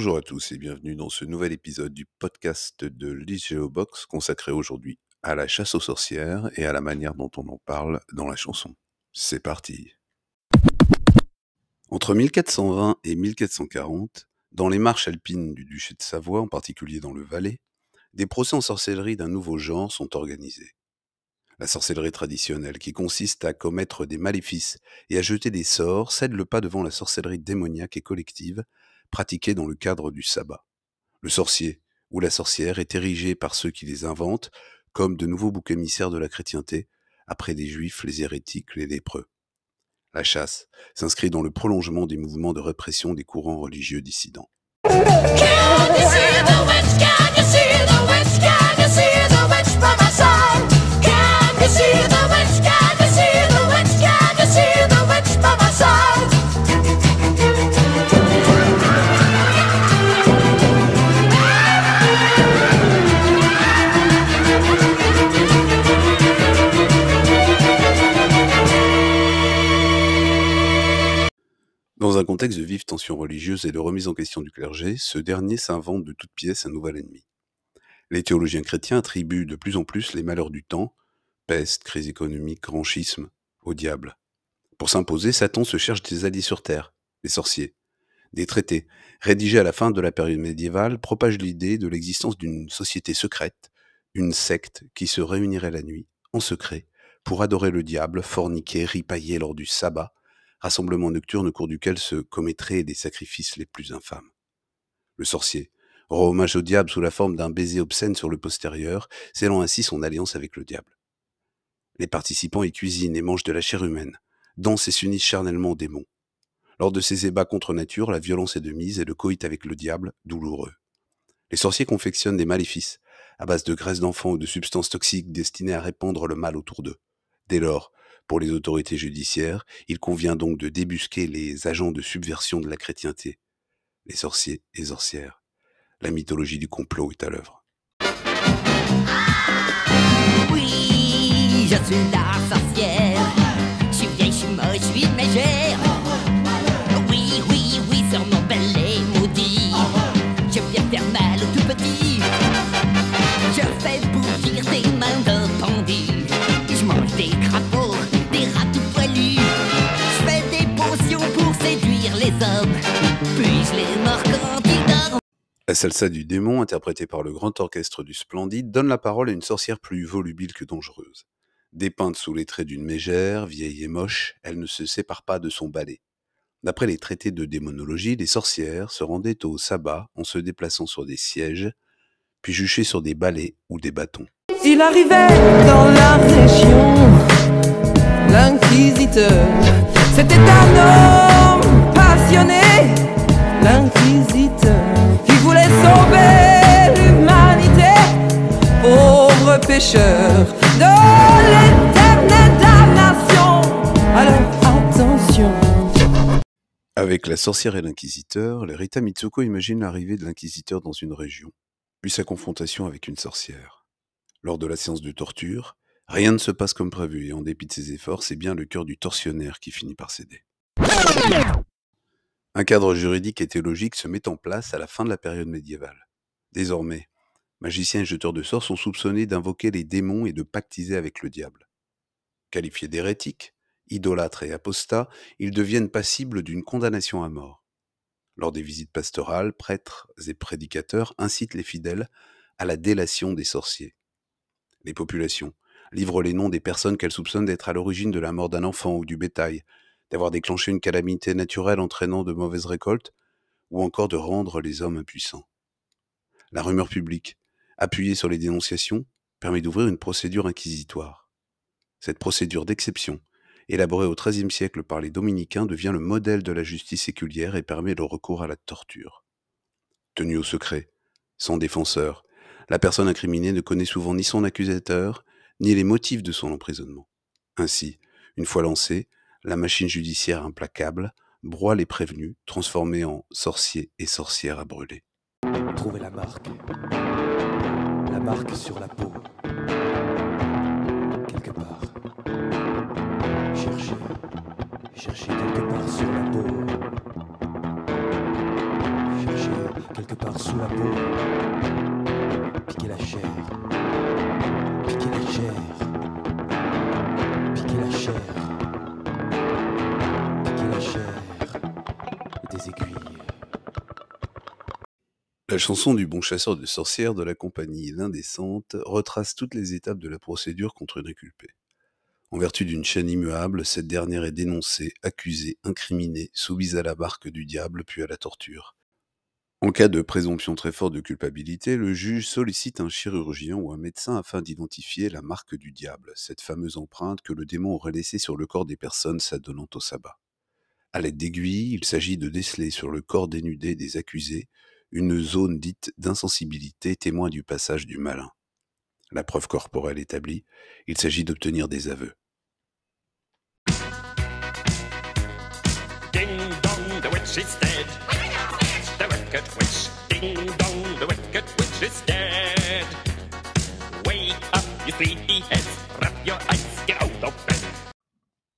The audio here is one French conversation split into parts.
Bonjour à tous et bienvenue dans ce nouvel épisode du podcast de l'IGEOBOX consacré aujourd'hui à la chasse aux sorcières et à la manière dont on en parle dans la chanson. C'est parti Entre 1420 et 1440, dans les marches alpines du duché de Savoie, en particulier dans le Valais, des procès en sorcellerie d'un nouveau genre sont organisés. La sorcellerie traditionnelle, qui consiste à commettre des maléfices et à jeter des sorts, cède le pas devant la sorcellerie démoniaque et collective, pratiquée dans le cadre du sabbat. Le sorcier ou la sorcière est érigé par ceux qui les inventent comme de nouveaux boucs émissaires de la chrétienté, après des juifs, les hérétiques, les lépreux. La chasse s'inscrit dans le prolongement des mouvements de répression des courants religieux dissidents. Dans un contexte de vives tensions religieuses et de remise en question du clergé, ce dernier s'invente de toutes pièces un nouvel ennemi. Les théologiens chrétiens attribuent de plus en plus les malheurs du temps, peste, crise économique, grand schisme, au diable. Pour s'imposer, Satan se cherche des alliés sur terre, les sorciers. Des traités, rédigés à la fin de la période médiévale, propagent l'idée de l'existence d'une société secrète, une secte qui se réunirait la nuit, en secret, pour adorer le diable, forniquer, ripailler lors du sabbat, rassemblement nocturne au cours duquel se commettraient des sacrifices les plus infâmes. Le sorcier rend hommage au diable sous la forme d'un baiser obscène sur le postérieur, scellant ainsi son alliance avec le diable. Les participants y cuisinent et mangent de la chair humaine, dansent et s'unissent charnellement aux démons. Lors de ces ébats contre nature, la violence est de mise et le coït avec le diable, douloureux. Les sorciers confectionnent des maléfices, à base de graisse d'enfants ou de substances toxiques destinées à répandre le mal autour d'eux. Dès lors, pour les autorités judiciaires, il convient donc de débusquer les agents de subversion de la chrétienté, les sorciers et sorcières. La mythologie du complot est à l'œuvre. Hommes. Puis je les mords quand ils dorment. La salsa du démon, interprétée par le grand orchestre du Splendide, donne la parole à une sorcière plus volubile que dangereuse. Dépeinte sous les traits d'une mégère, vieille et moche, elle ne se sépare pas de son balai. D'après les traités de démonologie, les sorcières se rendaient au sabbat en se déplaçant sur des sièges, puis juchées sur des balais ou des bâtons. Il arrivait dans la région l'inquisiteur. C'était un homme l'inquisiteur, qui voulait sauver l'humanité, de damnation. Alors attention. Avec la sorcière et l'inquisiteur, Rita Mitsuko imaginent l'arrivée de l'inquisiteur dans une région, puis sa confrontation avec une sorcière. Lors de la séance de torture, rien ne se passe comme prévu et en dépit de ses efforts, c'est bien le cœur du tortionnaire qui finit par céder. Un cadre juridique et théologique se met en place à la fin de la période médiévale. Désormais, magiciens et jeteurs de sorts sont soupçonnés d'invoquer les démons et de pactiser avec le diable. Qualifiés d'hérétiques, idolâtres et apostats, ils deviennent passibles d'une condamnation à mort. Lors des visites pastorales, prêtres et prédicateurs incitent les fidèles à la délation des sorciers. Les populations livrent les noms des personnes qu'elles soupçonnent d'être à l'origine de la mort d'un enfant ou du bétail, d'avoir déclenché une calamité naturelle entraînant de mauvaises récoltes, ou encore de rendre les hommes impuissants. La rumeur publique, appuyée sur les dénonciations, permet d'ouvrir une procédure inquisitoire. Cette procédure d'exception, élaborée au XIIIe siècle par les dominicains, devient le modèle de la justice séculière et permet le recours à la torture. Tenue au secret, sans défenseur, la personne incriminée ne connaît souvent ni son accusateur, ni les motifs de son emprisonnement. Ainsi, une fois lancée, la machine judiciaire implacable broie les prévenus, transformés en sorciers et sorcières à brûler. Trouvez la marque. La marque sur la peau. Quelque part. Cherchez. Cherchez quelque part sur la peau. Cherchez la peau, piquer la chair, piquer la chair, piquer la chair, piquer la chair. La chanson du bon chasseur de sorcières de la compagnie L'Indécente retrace toutes les étapes de la procédure contre une inculpée. En vertu d'une chaîne immuable, cette dernière est dénoncée, accusée, incriminée, soumise à la barque du diable puis à la torture. En cas de présomption très forte de culpabilité, le juge sollicite un chirurgien ou un médecin afin d'identifier la marque du diable, cette fameuse empreinte que le démon aurait laissée sur le corps des personnes s'adonnant au sabbat. À l'aide d'aiguilles, il s'agit de déceler sur le corps dénudé des accusés une zone dite d'insensibilité témoin du passage du malin. La preuve corporelle établie, il s'agit d'obtenir des aveux.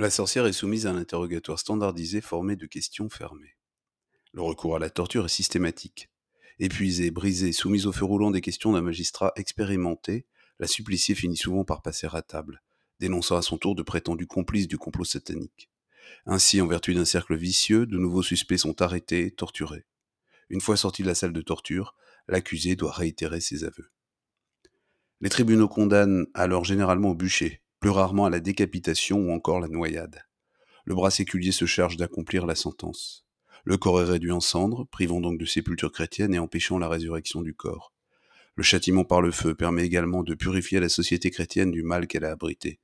La sorcière est soumise à un interrogatoire standardisé formé de questions fermées. Le recours à la torture est systématique. Épuisée, brisée, soumise au feu roulant des questions d'un magistrat expérimenté, la suppliciée finit souvent par passer à table, dénonçant à son tour de prétendus complices du complot satanique. Ainsi, en vertu d'un cercle vicieux, de nouveaux suspects sont arrêtés, torturés. Une fois sorti de la salle de torture, l'accusé doit réitérer ses aveux. Les tribunaux condamnent alors généralement au bûcher, plus rarement à la décapitation ou encore la noyade. Le bras séculier se charge d'accomplir la sentence. Le corps est réduit en cendres, privant donc de sépulture chrétienne et empêchant la résurrection du corps. Le châtiment par le feu permet également de purifier la société chrétienne du mal qu'elle a abrité,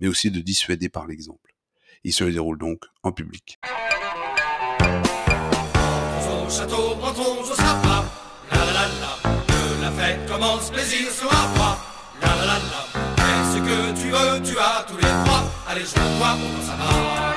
mais aussi de dissuader par l'exemple. Il se déroule donc en public. Au château, montons au sapin. La la la la. Que la fête commence, plaisir sera roi. La la la la. Fais ce que tu veux, tu as tous les droits. Allez, joins-toi pour ça va.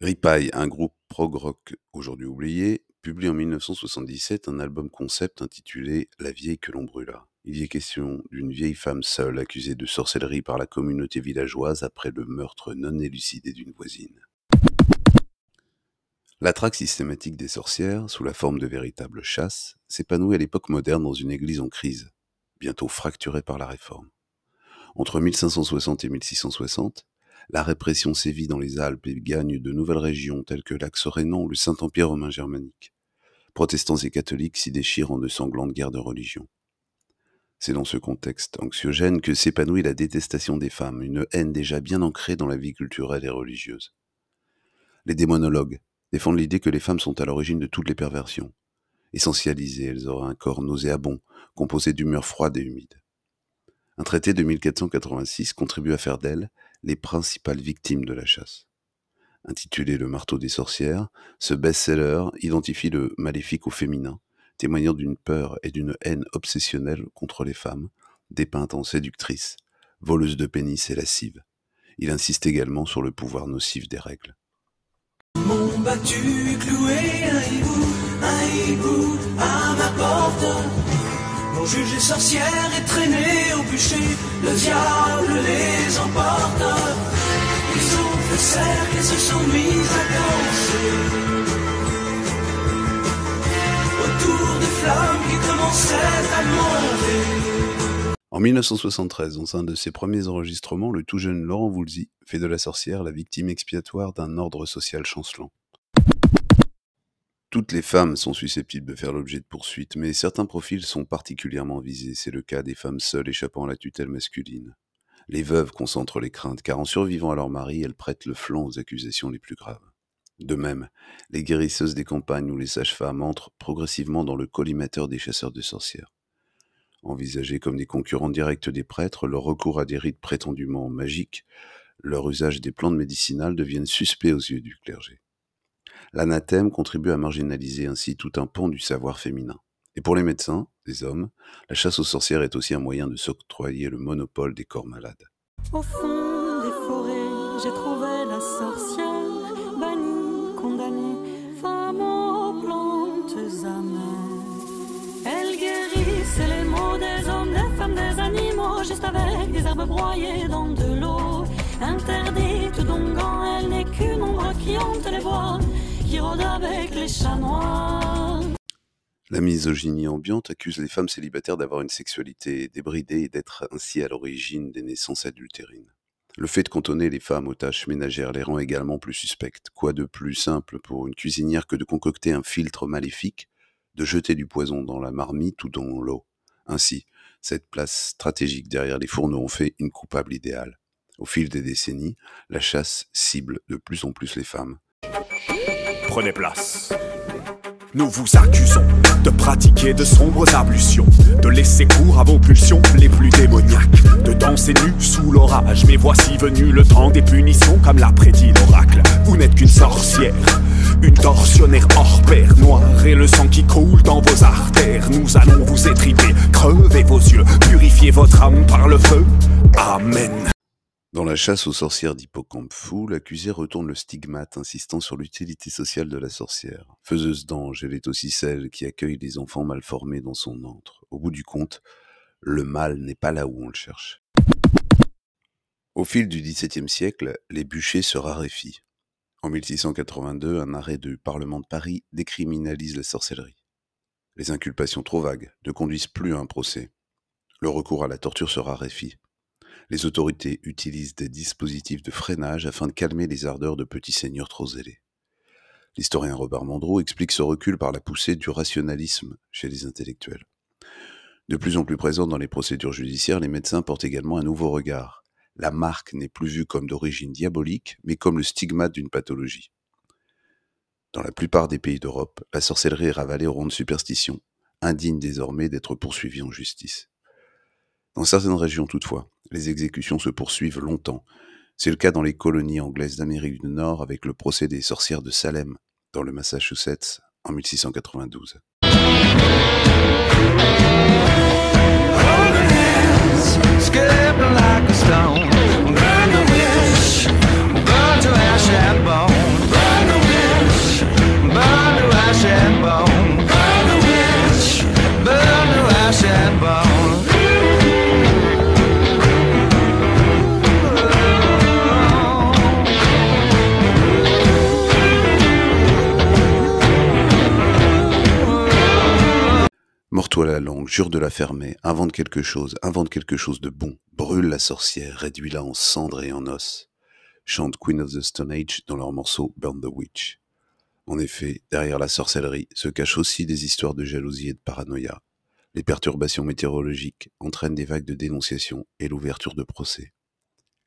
Ripaille, un groupe prog-rock aujourd'hui oublié, publie en 1977 un album concept intitulé La vieille que l'on brûla. Il y est question d'une vieille femme seule accusée de sorcellerie par la communauté villageoise après le meurtre non élucidé d'une voisine. La traque systématique des sorcières, sous la forme de véritables chasses, s'épanouit à l'époque moderne dans une église en crise, bientôt fracturée par la réforme. Entre 1560 et 1660, la répression sévit dans les Alpes et gagne de nouvelles régions telles que l'Axe-Rhénan ou le Saint-Empire romain germanique. Protestants et catholiques s'y déchirent en de sanglantes guerres de religion. C'est dans ce contexte anxiogène que s'épanouit la détestation des femmes, une haine déjà bien ancrée dans la vie culturelle et religieuse. Les démonologues défendent l'idée que les femmes sont à l'origine de toutes les perversions. Essentialisées, elles auraient un corps nauséabond, composé d'humeur froide et humide. Un traité de 1486 contribue à faire d'elles les principales victimes de la chasse. Intitulé Le marteau des sorcières, ce best-seller identifie le maléfique au féminin, témoignant d'une peur et d'une haine obsessionnelle contre les femmes, dépeintes en séductrices, voleuses de pénis et lascives. Il insiste également sur le pouvoir nocif des règles. M'ont battu, cloué un hibou, un hibou à ma porte. Le diable les emporte. En 1973, dans un de ses premiers enregistrements, le tout jeune Laurent Voulzy fait de la sorcière la victime expiatoire d'un ordre social chancelant. Toutes les femmes sont susceptibles de faire l'objet de poursuites, mais certains profils sont particulièrement visés. C'est le cas des femmes seules échappant à la tutelle masculine. Les veuves concentrent les craintes, car en survivant à leur mari, elles prêtent le flanc aux accusations les plus graves. De même, les guérisseuses des campagnes ou les sages-femmes entrent progressivement dans le collimateur des chasseurs de sorcières. Envisagés comme des concurrents directs des prêtres, leur recours à des rites prétendument magiques, leur usage des plantes médicinales deviennent suspects aux yeux du clergé. L'anathème contribue à marginaliser ainsi tout un pan du savoir féminin. Et pour les médecins, les hommes, la chasse aux sorcières est aussi un moyen de s'octroyer le monopole des corps malades. Au fond des forêts, j'ai trouvé la sorcière, bannie, condamnée, femme aux plantes amères. Elles guérissent les maux des hommes, des femmes, des animaux, juste avec des herbes broyées dans de l'eau. Interdite donc quand elle n'est qu'une ombre qui hante les bois, qui rôde avec les chats noirs. La misogynie ambiante accuse les femmes célibataires d'avoir une sexualité débridée et d'être ainsi à l'origine des naissances adultérines. Le fait de cantonner les femmes aux tâches ménagères les rend également plus suspectes. Quoi de plus simple pour une cuisinière que de concocter un filtre maléfique, de jeter du poison dans la marmite ou dans l'eau? Ainsi, cette place stratégique derrière les fourneaux en fait une coupable idéale. Au fil des décennies, la chasse cible de plus en plus les femmes. Prenez place. Nous vous accusons de pratiquer de sombres ablutions, de laisser cours à vos pulsions les plus démoniaques, de danser nu sous l'orage. Mais voici venu le temps des punitions, comme l'a prédit l'oracle. Vous n'êtes qu'une sorcière, une tortionnaire hors pair, noire et le sang qui coule dans vos artères. Nous allons vous étriper, crever vos yeux, purifier votre âme par le feu. Amen. Dans la chasse aux sorcières d'Hippocampe fou, l'accusé retourne le stigmate, insistant sur l'utilité sociale de la sorcière. Faiseuse d'anges, elle est aussi celle qui accueille les enfants mal formés dans son antre. Au bout du compte, le mal n'est pas là où on le cherche. Au fil du XVIIe siècle, les bûchers se raréfient. En 1682, un arrêt du Parlement de Paris décriminalise la sorcellerie. Les inculpations trop vagues ne conduisent plus à un procès. Le recours à la torture se raréfie les autorités utilisent des dispositifs de freinage afin de calmer les ardeurs de petits seigneurs trop zélés. L'historien Robert Mandreau explique ce recul par la poussée du rationalisme chez les intellectuels. De plus en plus présents dans les procédures judiciaires, les médecins portent également un nouveau regard. La marque n'est plus vue comme d'origine diabolique, mais comme le stigmate d'une pathologie. Dans la plupart des pays d'Europe, la sorcellerie est ravalée au rang de superstition, indigne désormais d'être poursuivie en justice. Dans certaines régions toutefois, les exécutions se poursuivent longtemps. C'est le cas dans les colonies anglaises d'Amérique du Nord avec le procès des sorcières de Salem, dans le Massachusetts, en 1692. Mords-toi la langue, jure de la fermer, invente quelque chose, invente quelque chose de bon, brûle la sorcière, réduis-la en cendres et en os, chante Queen of the Stone Age dans leur morceau Burn the Witch. En effet, derrière la sorcellerie se cachent aussi des histoires de jalousie et de paranoïa. Les perturbations météorologiques entraînent des vagues de dénonciation et l'ouverture de procès.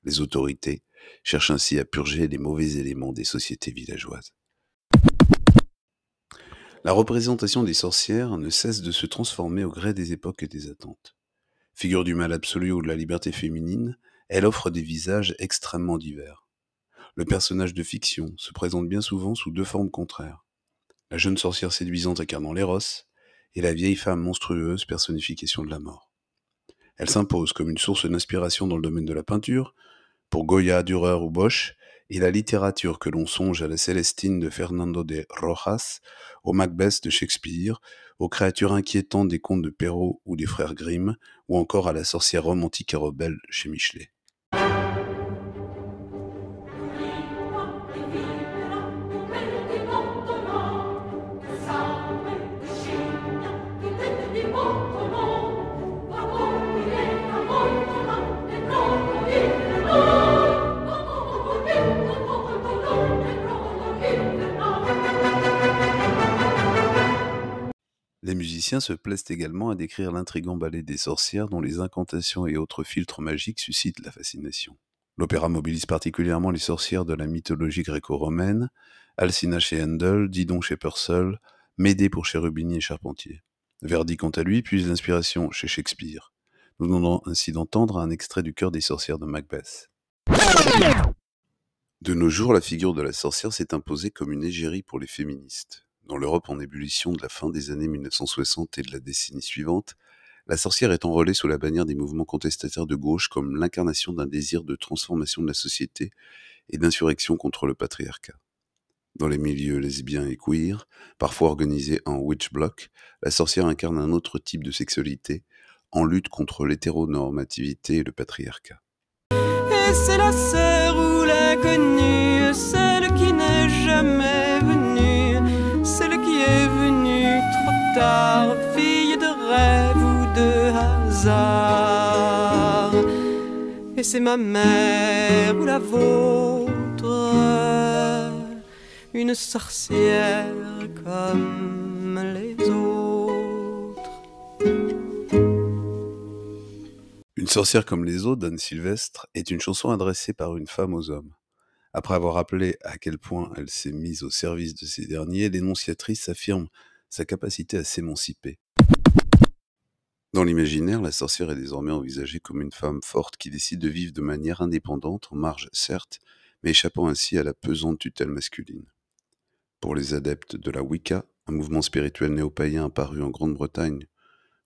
Les autorités cherchent ainsi à purger les mauvais éléments des sociétés villageoises. La représentation des sorcières ne cesse de se transformer au gré des époques et des attentes. Figure du mal absolu ou de la liberté féminine, elle offre des visages extrêmement divers. Le personnage de fiction se présente bien souvent sous deux formes contraires. La jeune sorcière séduisante incarnant l'éros et la vieille femme monstrueuse personnification de la mort. Elle s'impose comme une source d'inspiration dans le domaine de la peinture, pour Goya, Dürer ou Bosch, et la littérature que l'on songe à la Célestine de Fernando de Rojas, au Macbeth de Shakespeare, aux créatures inquiétantes des contes de Perrault ou des frères Grimm, ou encore à la sorcière romantique et rebelle chez Michelet. Les musiciens se plaisent également à décrire l'intrigant ballet des sorcières dont les incantations et autres filtres magiques suscitent la fascination. L'opéra mobilise particulièrement les sorcières de la mythologie gréco-romaine, Alcina chez Handel, Didon chez Purcell, Médée pour Cherubini et Charpentier. Verdi, quant à lui, puise l'inspiration chez Shakespeare. Nous venons ainsi d'entendre un extrait du cœur des sorcières de Macbeth. De nos jours, la figure de la sorcière s'est imposée comme une égérie pour les féministes. Dans l'Europe en ébullition de la fin des années 1960 et de la décennie suivante, la sorcière est enrôlée sous la bannière des mouvements contestataires de gauche comme l'incarnation d'un désir de transformation de la société et d'insurrection contre le patriarcat. Dans les milieux lesbiens et queer, parfois organisés en witch block, la sorcière incarne un autre type de sexualité, en lutte contre l'hétéronormativité et le patriarcat. Et c'est la sœur ou l'inconnue, celle qui n'est jamais fille de rêve ou de hasard. Et c'est ma mère ou la vôtre, une sorcière comme les autres. Une sorcière comme les autres d'Anne Sylvestre est une chanson adressée par une femme aux hommes. Après avoir rappelé à quel point elle s'est mise au service de ces derniers, l'énonciatrice affirme sa capacité à s'émanciper. Dans l'imaginaire, la sorcière est désormais envisagée comme une femme forte qui décide de vivre de manière indépendante, en marge certes, mais échappant ainsi à la pesante tutelle masculine. Pour les adeptes de la Wicca, un mouvement spirituel néo-païen apparu en Grande-Bretagne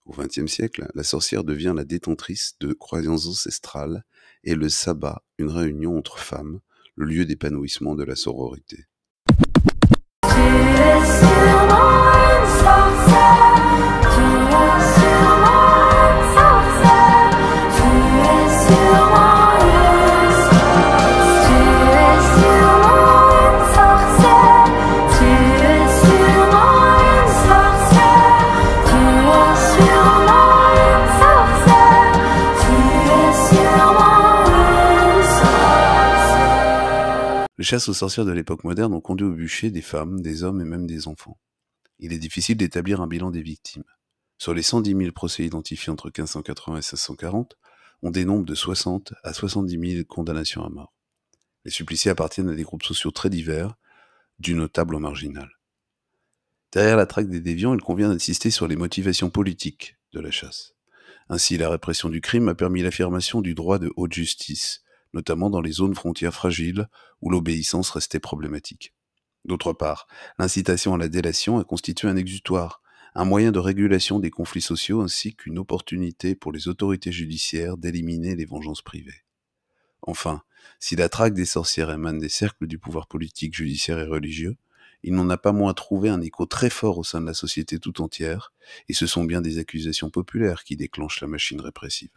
au XXe siècle, la sorcière devient la détentrice de croyances ancestrales et le sabbat, une réunion entre femmes, le lieu d'épanouissement de la sororité. Les chasses aux sorcières de l'époque moderne ont conduit au bûcher des femmes, des hommes et même des enfants. Il est difficile d'établir un bilan des victimes. Sur les 110 000 procès identifiés entre 1580 et 1640, on dénombre de 60 à 70 000 condamnations à mort. Les suppliciés appartiennent à des groupes sociaux très divers, du notable au marginal. Derrière la traque des déviants, il convient d'insister sur les motivations politiques de la chasse. Ainsi, la répression du crime a permis l'affirmation du droit de haute justice, notamment dans les zones frontières fragiles où l'obéissance restait problématique. D'autre part, l'incitation à la délation a constitué un exutoire, un moyen de régulation des conflits sociaux ainsi qu'une opportunité pour les autorités judiciaires d'éliminer les vengeances privées. Enfin, si la traque des sorcières émane des cercles du pouvoir politique, judiciaire et religieux, il n'en a pas moins trouvé un écho très fort au sein de la société tout entière, et ce sont bien des accusations populaires qui déclenchent la machine répressive.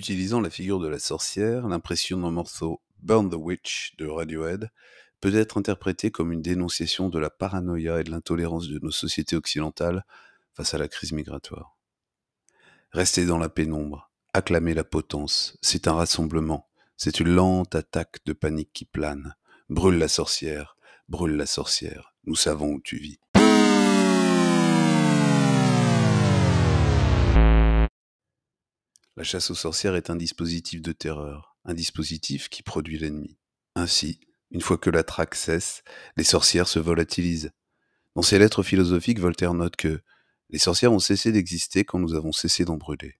Utilisant la figure de la sorcière, l'impressionnant morceau Burn the Witch de Radiohead peut être interprété comme une dénonciation de la paranoïa et de l'intolérance de nos sociétés occidentales face à la crise migratoire. Rester dans la pénombre, acclamer la potence, c'est un rassemblement, c'est une lente attaque de panique qui plane. Brûle la sorcière, brûle la sorcière, nous savons où tu vis. La chasse aux sorcières est un dispositif de terreur, un dispositif qui produit l'ennemi. Ainsi, une fois que la traque cesse, les sorcières se volatilisent. Dans ses lettres philosophiques, Voltaire note que les sorcières ont cessé d'exister quand nous avons cessé d'en brûler.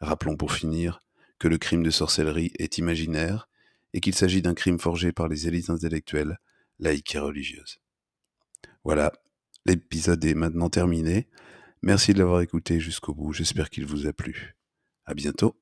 Rappelons pour finir que le crime de sorcellerie est imaginaire et qu'il s'agit d'un crime forgé par les élites intellectuelles, laïques et religieuses. Voilà, l'épisode est maintenant terminé. Merci de l'avoir écouté jusqu'au bout, j'espère qu'il vous a plu. À bientôt.